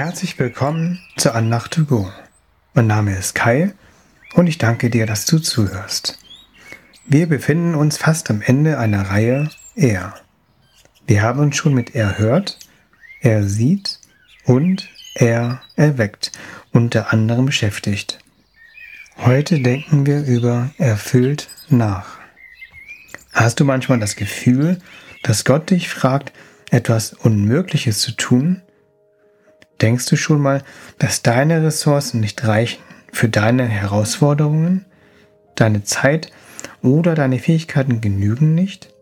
Herzlich willkommen zur Andacht to go. Mein Name ist Kai und ich danke dir, dass du zuhörst. Wir befinden uns fast am Ende einer Reihe Er. Wir haben uns schon mit Er hört, Er sieht und Er erweckt unter anderem beschäftigt. Heute denken wir über erfüllt nach. Hast du manchmal das Gefühl, dass Gott dich fragt, etwas Unmögliches zu tun? Denkst du schon mal, dass deine Ressourcen nicht reichen für deine Herausforderungen? Deine Zeit oder deine Fähigkeiten genügen nicht?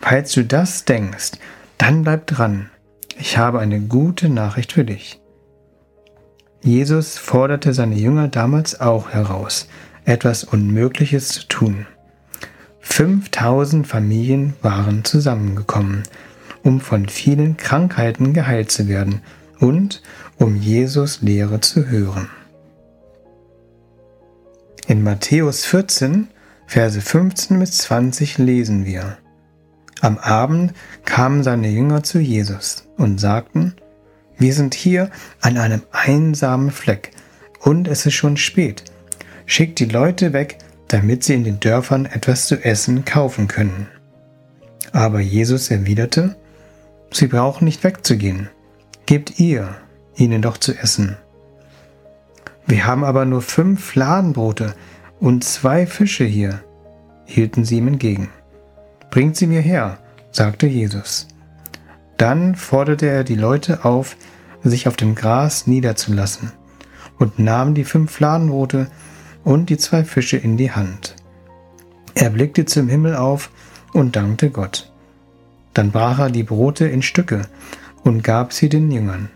Falls du das denkst, dann bleib dran. Ich habe eine gute Nachricht für dich. Jesus forderte seine Jünger damals auch heraus, etwas Unmögliches zu tun. 5000 Familien waren zusammengekommen, um von vielen Krankheiten geheilt zu werden und um Jesus Lehre zu hören. In Matthäus 14, Verse 15 bis 20 lesen wir, Am Abend kamen seine Jünger zu Jesus und sagten, wir sind hier an einem einsamen Fleck und es ist schon spät. Schickt die Leute weg, damit sie in den Dörfern etwas zu essen kaufen können. Aber Jesus erwiderte, Sie brauchen nicht wegzugehen. Gebt ihr ihnen doch zu essen. Wir haben aber nur fünf Fladenbrote und zwei Fische hier, hielten sie ihm entgegen. Bringt sie mir her, sagte Jesus. Dann forderte er die Leute auf, sich auf dem Gras niederzulassen und nahm die fünf Fladenbrote und die zwei Fische in die Hand. Er blickte zum Himmel auf und dankte Gott. Dann brach er die Brote in Stücke und gab sie den Jüngern,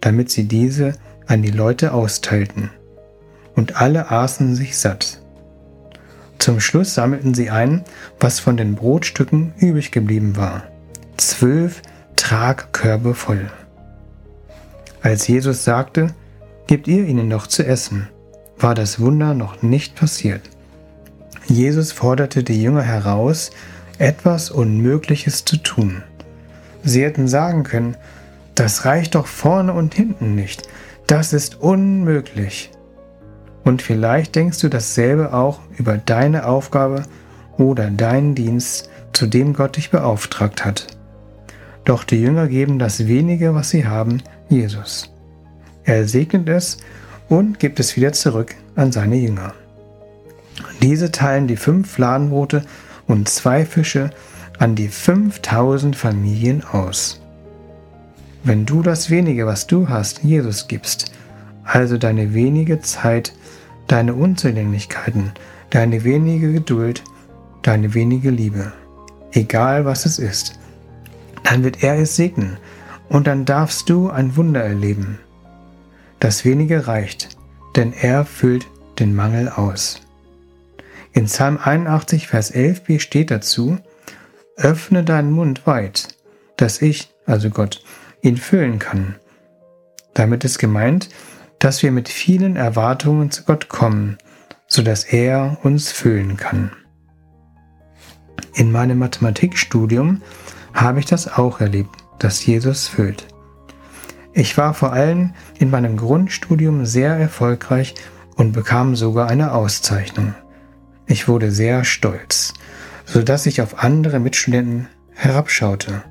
damit sie diese an die Leute austeilten. Und alle aßen sich satt. Zum Schluss sammelten sie ein, was von den Brotstücken übrig geblieben war. Zwölf Tragkörbe voll. Als Jesus sagte, Gebt ihr ihnen doch zu essen, war das Wunder noch nicht passiert. Jesus forderte die Jünger heraus, etwas Unmögliches zu tun. Sie hätten sagen können, das reicht doch vorne und hinten nicht, das ist unmöglich. Und vielleicht denkst du dasselbe auch über deine Aufgabe oder deinen Dienst, zu dem Gott dich beauftragt hat. Doch die Jünger geben das wenige, was sie haben, Jesus. Er segnet es und gibt es wieder zurück an seine Jünger. Diese teilen die fünf Fladenbrote und zwei Fische an die 5000 Familien aus. Wenn du das wenige, was du hast, Jesus gibst, also deine wenige Zeit, deine Unzulänglichkeiten, deine wenige Geduld, deine wenige Liebe, egal was es ist, dann wird er es segnen und dann darfst du ein Wunder erleben. Das wenige reicht, denn er füllt den Mangel aus. In Psalm 81, Vers 11b steht dazu, Öffne deinen Mund weit, dass ich, also Gott, ihn füllen kann. Damit ist gemeint, dass wir mit vielen Erwartungen zu Gott kommen, so dass er uns füllen kann. In meinem Mathematikstudium habe ich das auch erlebt, dass Jesus füllt. Ich war vor allem in meinem Grundstudium sehr erfolgreich und bekam sogar eine Auszeichnung. Ich wurde sehr stolz, so dass ich auf andere Mitstudenten herabschaute.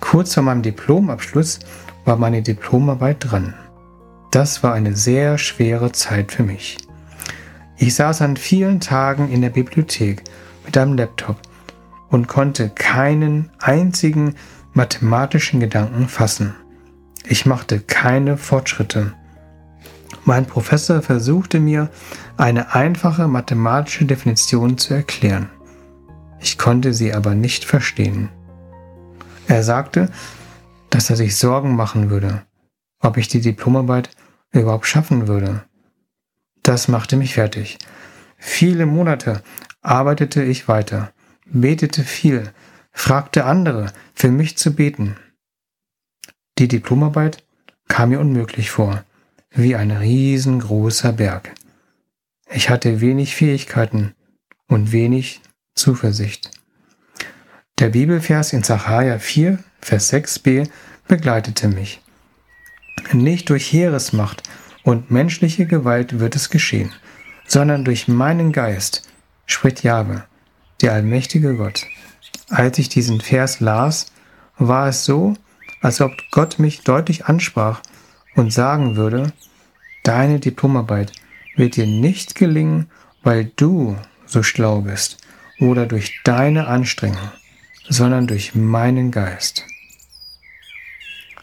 Kurz vor meinem Diplomabschluss war meine Diplomarbeit dran. Das war eine sehr schwere Zeit für mich. Ich saß an vielen Tagen in der Bibliothek mit einem Laptop und konnte keinen einzigen mathematischen Gedanken fassen. Ich machte keine Fortschritte. Mein Professor versuchte mir eine einfache mathematische Definition zu erklären. Ich konnte sie aber nicht verstehen. Er sagte, dass er sich Sorgen machen würde, ob ich die Diplomarbeit überhaupt schaffen würde. Das machte mich fertig. Viele Monate arbeitete ich weiter betete viel, fragte andere, für mich zu beten. Die Diplomarbeit kam mir unmöglich vor, wie ein riesengroßer Berg. Ich hatte wenig Fähigkeiten und wenig Zuversicht. Der Bibelvers in Sacharja 4, Vers 6b begleitete mich. Nicht durch Heeresmacht und menschliche Gewalt wird es geschehen, sondern durch meinen Geist, spricht Jahwe, der allmächtige Gott. Als ich diesen Vers las, war es so, als ob Gott mich deutlich ansprach und sagen würde, deine Diplomarbeit wird dir nicht gelingen, weil du so schlau bist oder durch deine Anstrengung, sondern durch meinen Geist.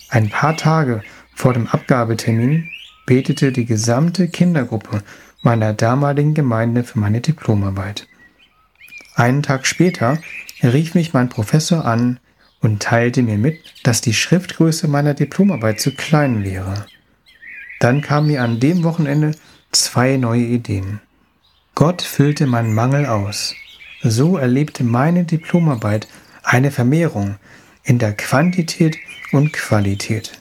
Ein paar Tage vor dem Abgabetermin betete die gesamte Kindergruppe meiner damaligen Gemeinde für meine Diplomarbeit. Einen Tag später rief mich mein Professor an und teilte mir mit, dass die Schriftgröße meiner Diplomarbeit zu klein wäre. Dann kamen mir an dem Wochenende zwei neue Ideen. Gott füllte meinen Mangel aus. So erlebte meine Diplomarbeit eine Vermehrung in der Quantität und Qualität.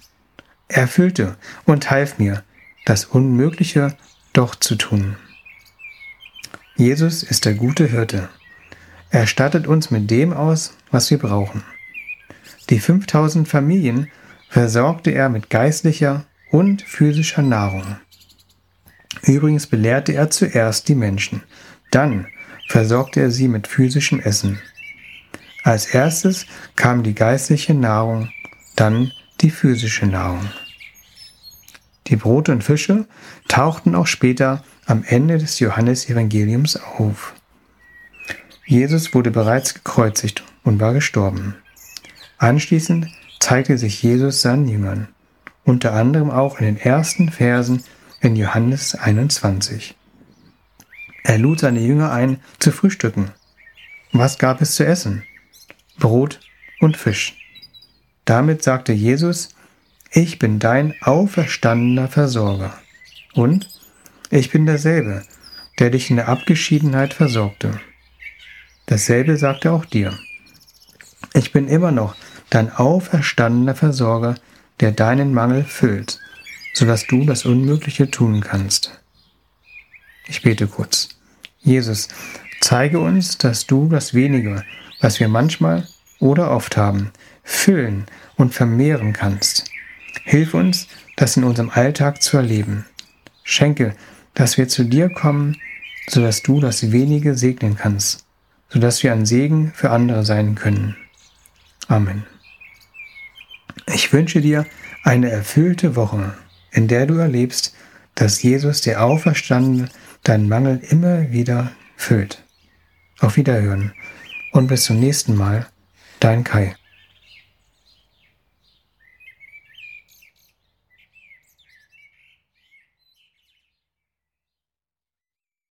Er füllte und half mir, das Unmögliche doch zu tun. Jesus ist der gute Hirte. Er stattet uns mit dem aus, was wir brauchen. Die 5000 Familien versorgte er mit geistlicher und physischer Nahrung. Übrigens belehrte er zuerst die Menschen, dann versorgte er sie mit physischem Essen. Als erstes kam die geistliche Nahrung, dann die physische Nahrung. Die Brote und Fische tauchten auch später am Ende des Johannesevangeliums auf. Jesus wurde bereits gekreuzigt und war gestorben. Anschließend zeigte sich Jesus seinen Jüngern, unter anderem auch in den ersten Versen in Johannes 21. Er lud seine Jünger ein, zu frühstücken. Was gab es zu essen? Brot und Fisch. Damit sagte Jesus, ich bin dein auferstandener Versorger. Und ich bin derselbe, der dich in der Abgeschiedenheit versorgte. Dasselbe sagt er auch dir. Ich bin immer noch dein auferstandener Versorger, der deinen Mangel füllt, sodass du das Unmögliche tun kannst. Ich bete kurz. Jesus, zeige uns, dass du das Wenige, was wir manchmal oder oft haben, füllen und vermehren kannst. Hilf uns, das in unserem Alltag zu erleben. Schenke, dass wir zu dir kommen, sodass du das Wenige segnen kannst sodass wir ein Segen für andere sein können. Amen. Ich wünsche dir eine erfüllte Woche, in der du erlebst, dass Jesus, der Auferstandene, deinen Mangel immer wieder füllt. Auf Wiederhören und bis zum nächsten Mal, dein Kai.